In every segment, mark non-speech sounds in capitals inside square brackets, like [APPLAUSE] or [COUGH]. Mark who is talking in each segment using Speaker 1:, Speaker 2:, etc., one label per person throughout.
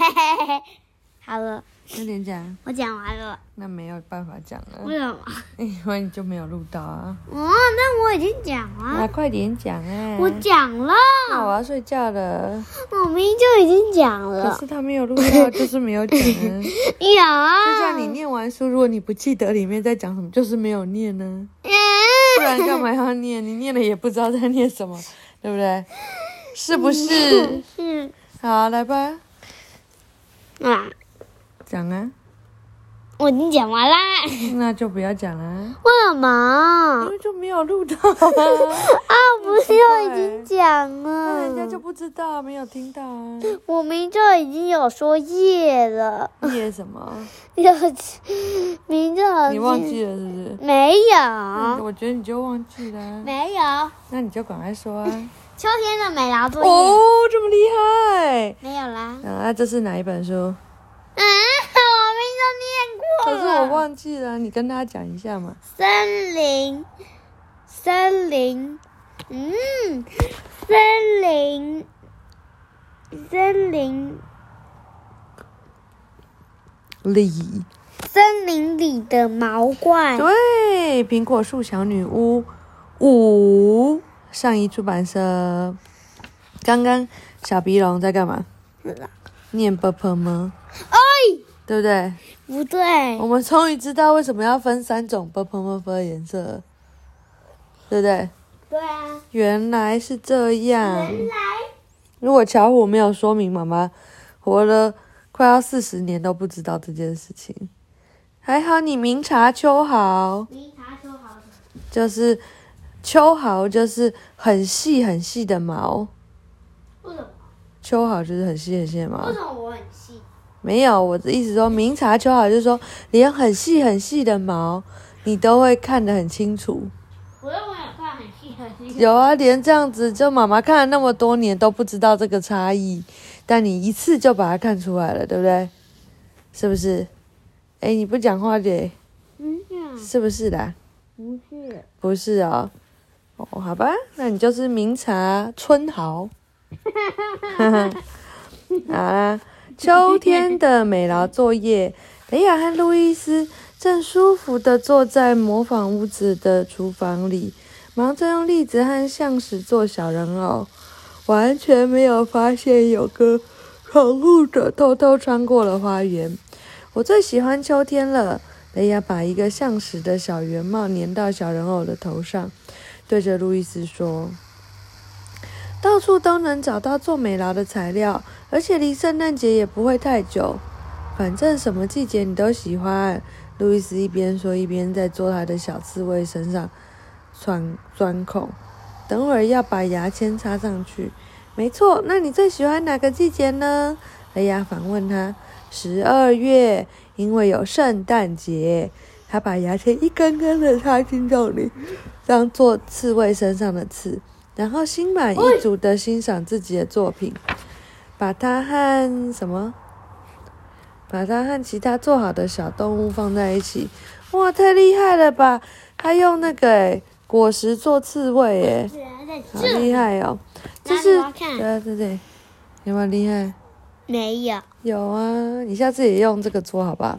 Speaker 1: [LAUGHS] 好了，
Speaker 2: 快点讲，
Speaker 1: 我讲完了。
Speaker 2: 那没有办法讲了
Speaker 1: 为
Speaker 2: 了，
Speaker 1: 什么？
Speaker 2: 因为你就没有录到啊。
Speaker 1: 哦，那我已经讲
Speaker 2: 那
Speaker 1: 了，
Speaker 2: 快点讲啊！
Speaker 1: 我讲了，
Speaker 2: 那我要睡觉了。
Speaker 1: 我明明就已经讲了可。
Speaker 2: 是他没有录到，就是没有讲啊。[LAUGHS]
Speaker 1: 有啊，
Speaker 2: 就像你念完书，如果你不记得里面在讲什么，就是没有念呢。
Speaker 1: 嗯，[LAUGHS]
Speaker 2: 不然干嘛要念？你念了也不知道在念什么，对不对？是不是？
Speaker 1: 是
Speaker 2: 好，来吧，
Speaker 1: 啊，
Speaker 2: 讲啊。
Speaker 1: 我已经讲完啦。
Speaker 2: 那就不要讲啊，
Speaker 1: 为什么
Speaker 2: 因？为就没有录到啊。[LAUGHS]
Speaker 1: 啊，不是我已经讲了
Speaker 2: 那人家就？不知道，没有听到啊。
Speaker 1: 我明明就已经有说夜了，
Speaker 2: 夜什么？[LAUGHS]
Speaker 1: 有明明就已经
Speaker 2: 你忘记了是不是？
Speaker 1: 没
Speaker 2: 嗯
Speaker 1: 有？
Speaker 2: 我觉得你就忘记了啊。
Speaker 1: 没有。
Speaker 2: 那你就赶快说啊。
Speaker 1: 秋天的美劳作业、
Speaker 2: 哦，这么厉害！
Speaker 1: 没有啦。
Speaker 2: 啊，这是哪一本书？
Speaker 1: 嗯，我明明就念过
Speaker 2: 可是。我忘记了，你跟他讲一下嘛。
Speaker 1: 森林，森林，嗯，森林，森林，
Speaker 2: 里，
Speaker 1: 森林里的毛怪。
Speaker 2: 对，苹果树小女巫五，上一出版社。刚刚小鼻龙在干嘛？念 b p 吗？
Speaker 1: 哎，
Speaker 2: 对不对？
Speaker 1: 不对
Speaker 2: 我，们终于知道为什么要分三种 b p m f 的颜色了，对不对？
Speaker 1: 对啊，
Speaker 2: 原来是这样。
Speaker 1: 原来
Speaker 2: 如果巧虎没有说明，妈妈活了快要四十年都不知道这件事情。还好你明察秋毫，
Speaker 1: 明察秋毫，
Speaker 2: 就是秋毫就是很细很细的毛，
Speaker 1: 为什么？
Speaker 2: 秋毫就是很细很细的毛
Speaker 1: 为。什么我很细？
Speaker 2: 没有，我的意思说明察秋毫就是说连很细很细的毛你都会看得很清楚。
Speaker 1: 我认为有看很细很细。
Speaker 2: 有啊，连这样子，就妈妈看了那么多年都不知道这个差异，但你一次就把它看出来了，对不对？是不是？哎，你不讲话的，是不是的？
Speaker 1: 不是。
Speaker 2: 不是哦。哦，好吧，那你就是明察春毫。[LAUGHS] 好啦，秋天的美劳作业，雷亚和路易斯正舒服地坐在模仿屋子的厨房里，忙着用栗子和橡石做小人偶，完全没有发现有个闯入者偷偷穿过了花园。我最喜欢秋天了。雷亚把一个橡实的小圆帽粘到小人偶的头上，对着路易斯说：“到处都能找到做美劳的材料，而且离圣诞节也不会太久。反正什么季节你都喜欢。”路易斯一边说，一边在做他的小刺猬身上钻钻孔。等会儿要把牙签插上去。没错，那你最喜欢哪个季节呢？雷亚反问他。十二月，因为有圣诞节。他把牙签一根根的插进洞里，当做刺猬身上的刺，然后心满意足的欣赏自己的作品，把它和什么？把它和其他做好的小动物放在一起。哇，太厉害了吧！他用那个诶果实做刺猬，诶，
Speaker 1: 是啊，在
Speaker 2: 好
Speaker 1: 这
Speaker 2: 厉害哦！这是对对对，有没有厉害？
Speaker 1: 没有。
Speaker 2: 有啊，你下次也用这个做好吧？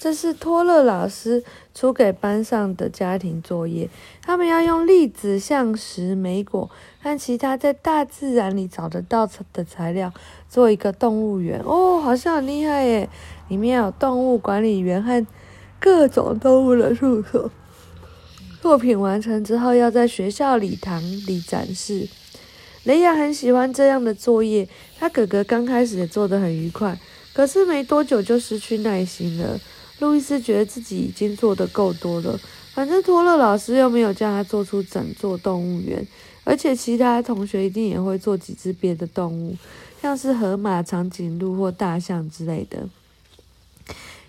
Speaker 2: 这是托勒老师出给班上的家庭作业，他们要用栗子、橡石、莓果和其他在大自然里找得到的材料做一个动物园。哦，好像很厉害耶！里面有动物管理员和各种动物的住所。作品完成之后，要在学校礼堂里展示。雷亚很喜欢这样的作业，他哥哥刚开始也做得很愉快，可是没多久就失去耐心了。路易斯觉得自己已经做得够多了，反正托勒老师又没有叫他做出整座动物园，而且其他同学一定也会做几只别的动物，像是河马、长颈鹿或大象之类的。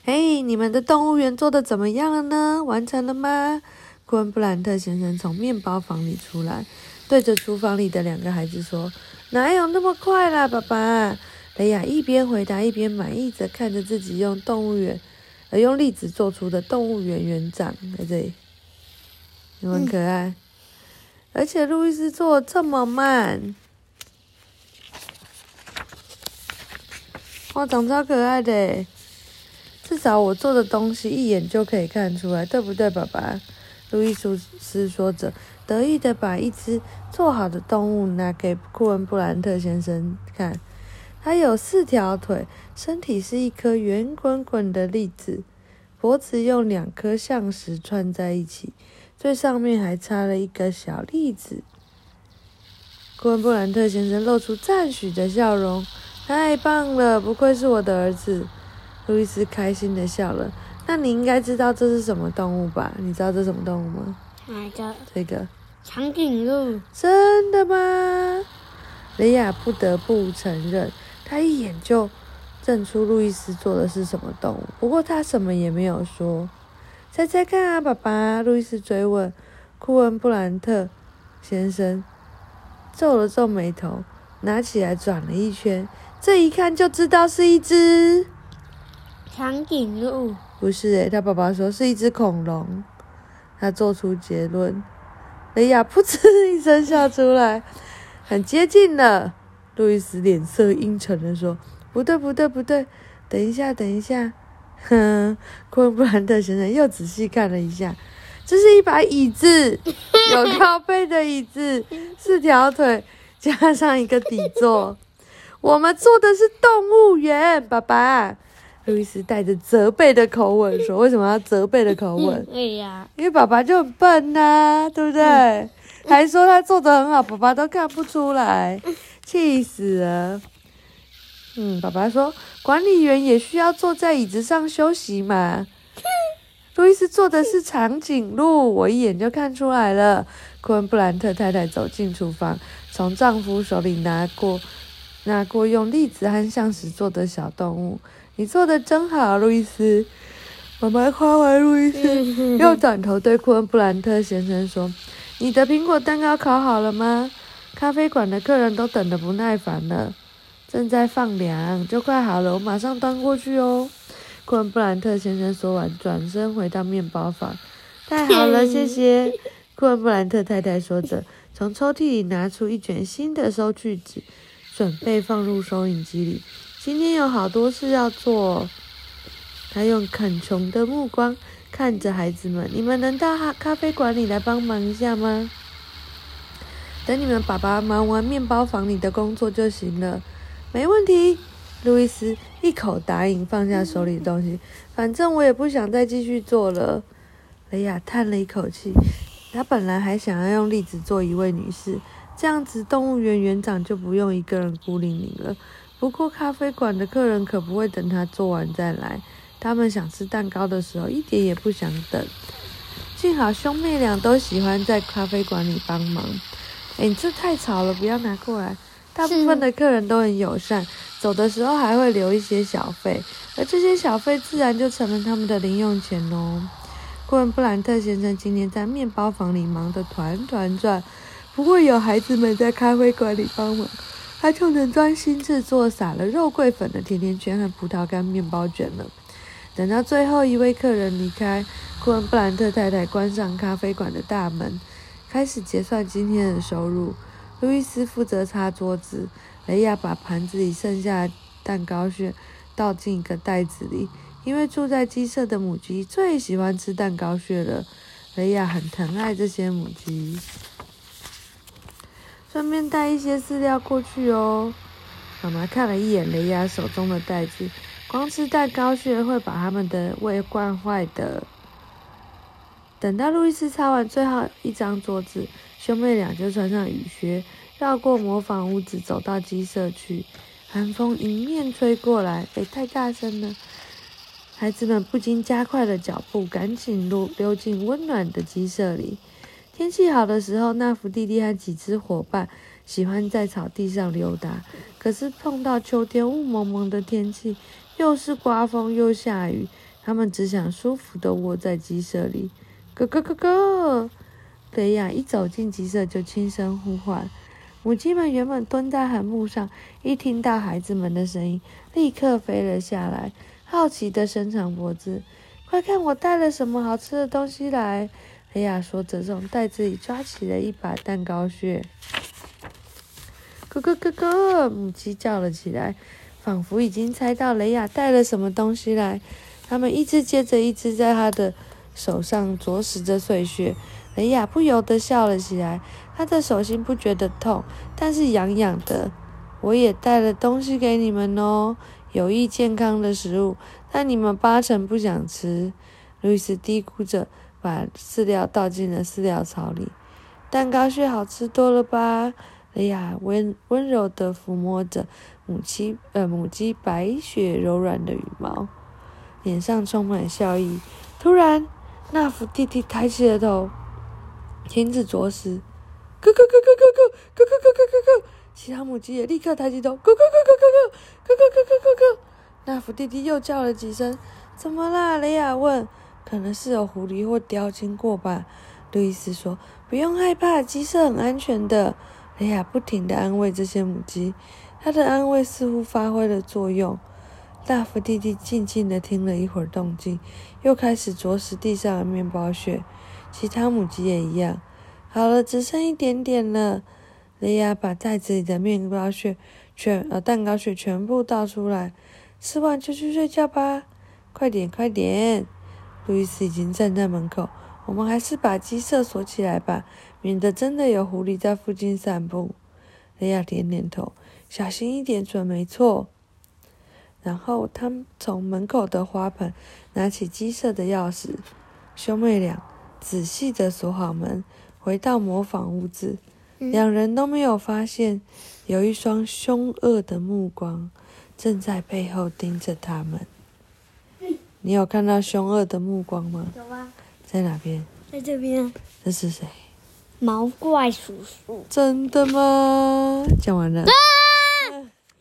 Speaker 2: 嘿，你们的动物园做得怎么样了呢？完成了吗？昆布兰特先生从面包房里出来，对着厨房里的两个孩子说：“哪有那么快啦，爸爸？”雷亚一边回答，一边满意着看着自己用动物园，而，用栗子做出的动物园园长在这里，有没有很可爱？而且路易斯做这么慢，哇，长超可爱的，至少我做的东西一眼就可以看出来，对不对，爸爸？路易斯说着，得意的把一只做好的动物拿给库恩布兰特先生看。它有四条腿，身体是一颗圆滚滚的粒子，脖子用两颗橡石串在一起，最上面还插了一个小粒子。库恩布兰特先生露出赞许的笑容：“太棒了，不愧是我的儿子。”路易斯开心的笑了。那你应该知道这是什么动物吧？你知道这什么动物吗？
Speaker 1: 哪个？
Speaker 2: 这个
Speaker 1: 长颈鹿。
Speaker 2: 真的吗？雷亚不得不承认。他一眼就认出路易斯做的是什么动物，不过他什么也没有说。猜猜看啊，爸爸！路易斯追问。库恩布兰特先生皱了皱眉头，拿起来转了一圈，这一看就知道是一只
Speaker 1: 长颈鹿。
Speaker 2: 不是诶，他爸爸说是一只恐龙。他做出结论。雷亚噗嗤一声笑出来，很接近了。路易斯脸色阴沉的说：“不对，不对，不对，等一下，等一下。”哼，昆布兰特先生又仔细看了一下，这是一把椅子，有靠背的椅子，四条腿加上一个底座。我们坐的是动物园，爸爸。路易斯带着责备的口吻说：“为什么要责备的口吻？[LAUGHS]
Speaker 1: 对呀，
Speaker 2: 因为爸爸就很笨呐，对不对？还说他做的很好，爸爸都看不出来。”气死了！嗯，爸爸说管理员也需要坐在椅子上休息嘛。[LAUGHS] 路易斯坐的是长颈鹿，我一眼就看出来了。库恩布兰特太太走进厨房，从丈夫手里拿过拿过用栗子和橡石做的小动物。你做的真好，路易斯。妈妈夸完路易斯，[LAUGHS] 又转头对库恩布兰特先生说：“你的苹果蛋糕烤好了吗？”咖啡馆的客人都等得不耐烦了，正在放凉，就快好了，我马上端过去哦。库恩布兰特先生说完，转身回到面包房。太好了，谢谢。库恩布兰特太太说着，从抽屉里拿出一卷新的收据纸，准备放入收银机里。今天有好多事要做。他用恳求的目光看着孩子们：“你们能到咖咖啡馆里来帮忙一下吗？”等你们爸爸忙完面包房里的工作就行了，没问题。路易斯一口答应，放下手里的东西。反正我也不想再继续做了。雷亚叹了一口气，他本来还想要用栗子做一位女士，这样子动物园园长就不用一个人孤零零了。不过咖啡馆的客人可不会等他做完再来，他们想吃蛋糕的时候一点也不想等。幸好兄妹俩都喜欢在咖啡馆里帮忙。哎，这太吵了，不要拿过来。大部分的客人都很友善，走的时候还会留一些小费，而这些小费自然就成了他们的零用钱哦。库恩布兰特先生今天在面包房里忙得团团转，不过有孩子们在咖啡馆里帮忙，他就能专心制作撒了肉桂粉的甜甜圈和葡萄干面包卷了。等到最后一位客人离开，库恩布兰特太太关上咖啡馆的大门。开始结算今天的收入。路易斯负责擦桌子，雷亚把盘子里剩下的蛋糕屑倒进一个袋子里。因为住在鸡舍的母鸡最喜欢吃蛋糕屑了，雷亚很疼爱这些母鸡。顺便带一些饲料过去哦。妈妈看了一眼雷亚手中的袋子，光吃蛋糕屑会把他们的胃惯坏的。等到路易斯擦完最后一张桌子，兄妹俩就穿上雨靴，绕过模仿屋子，走到鸡舍去。寒风迎面吹过来，哎，太大声了！孩子们不禁加快了脚步，赶紧溜溜进温暖的鸡舍里。天气好的时候，纳福弟弟和几只伙伴喜欢在草地上溜达。可是碰到秋天雾蒙蒙的天气，又是刮风又下雨，他们只想舒服地窝在鸡舍里。咯咯咯咯！雷亚一走进鸡舍就轻声呼唤。母鸡们原本蹲在横木上，一听到孩子们的声音，立刻飞了下来，好奇地伸长脖子。快看，我带了什么好吃的东西来！雷亚说着，从袋子里抓起了一把蛋糕屑。咯咯咯咯！母鸡叫了起来。仿佛已经猜到雷亚带了什么东西来。他们一只接着一只在他的手上啄食着碎屑。雷亚不由得笑了起来，他的手心不觉得痛，但是痒痒的。我也带了东西给你们哦，有益健康的食物，但你们八成不想吃。路易斯嘀咕着，把饲料倒进了饲料槽里。蛋糕屑好吃多了吧？雷亚温温柔地抚摸着母鸡呃母鸡白雪柔软的羽毛，脸上充满笑意。突然，那福弟弟抬起了头。停止啄食，咯咯咯咯咯咯咯咯咯咯咯！其他母鸡也立刻抬起头，咯咯咯咯咯咯咯咯咯咯咯！那福弟弟又叫了几声，怎么啦？雷亚问。可能是有狐狸或雕经过吧。路易斯说：“不用害怕，鸡舍很安全的。”雷亚不停地安慰这些母鸡，他的安慰似乎发挥了作用。大福弟弟静静地听了一会儿动静，又开始啄食地上的面包屑。其他母鸡也一样。好了，只剩一点点了。雷亚把袋子里的面包屑全呃蛋糕屑全部倒出来，吃完就去睡觉吧。快点，快点！路易斯已经站在门口。我们还是把鸡舍锁起来吧，免得真的有狐狸在附近散步。雷亚点点头，小心一点，准没错。然后他从门口的花盆拿起鸡舍的钥匙，兄妹俩。仔细的锁好门，回到模仿屋子。两人都没有发现，有一双凶恶的目光正在背后盯着他们。你有看到凶恶的目光吗？
Speaker 1: 有啊。
Speaker 2: 在哪边？
Speaker 1: 在这边。
Speaker 2: 这是谁？
Speaker 1: 毛怪叔叔。
Speaker 2: 真的吗？讲完了。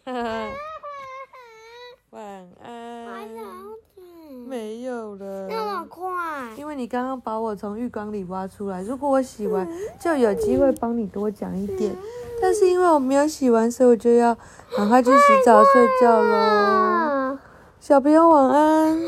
Speaker 2: 你 [LAUGHS] 刚刚把我从浴缸里挖出来，如果我洗完，就有机会帮你多讲一点。但是因为我没有洗完，所以我就要赶快去洗澡睡觉喽。小朋友晚安。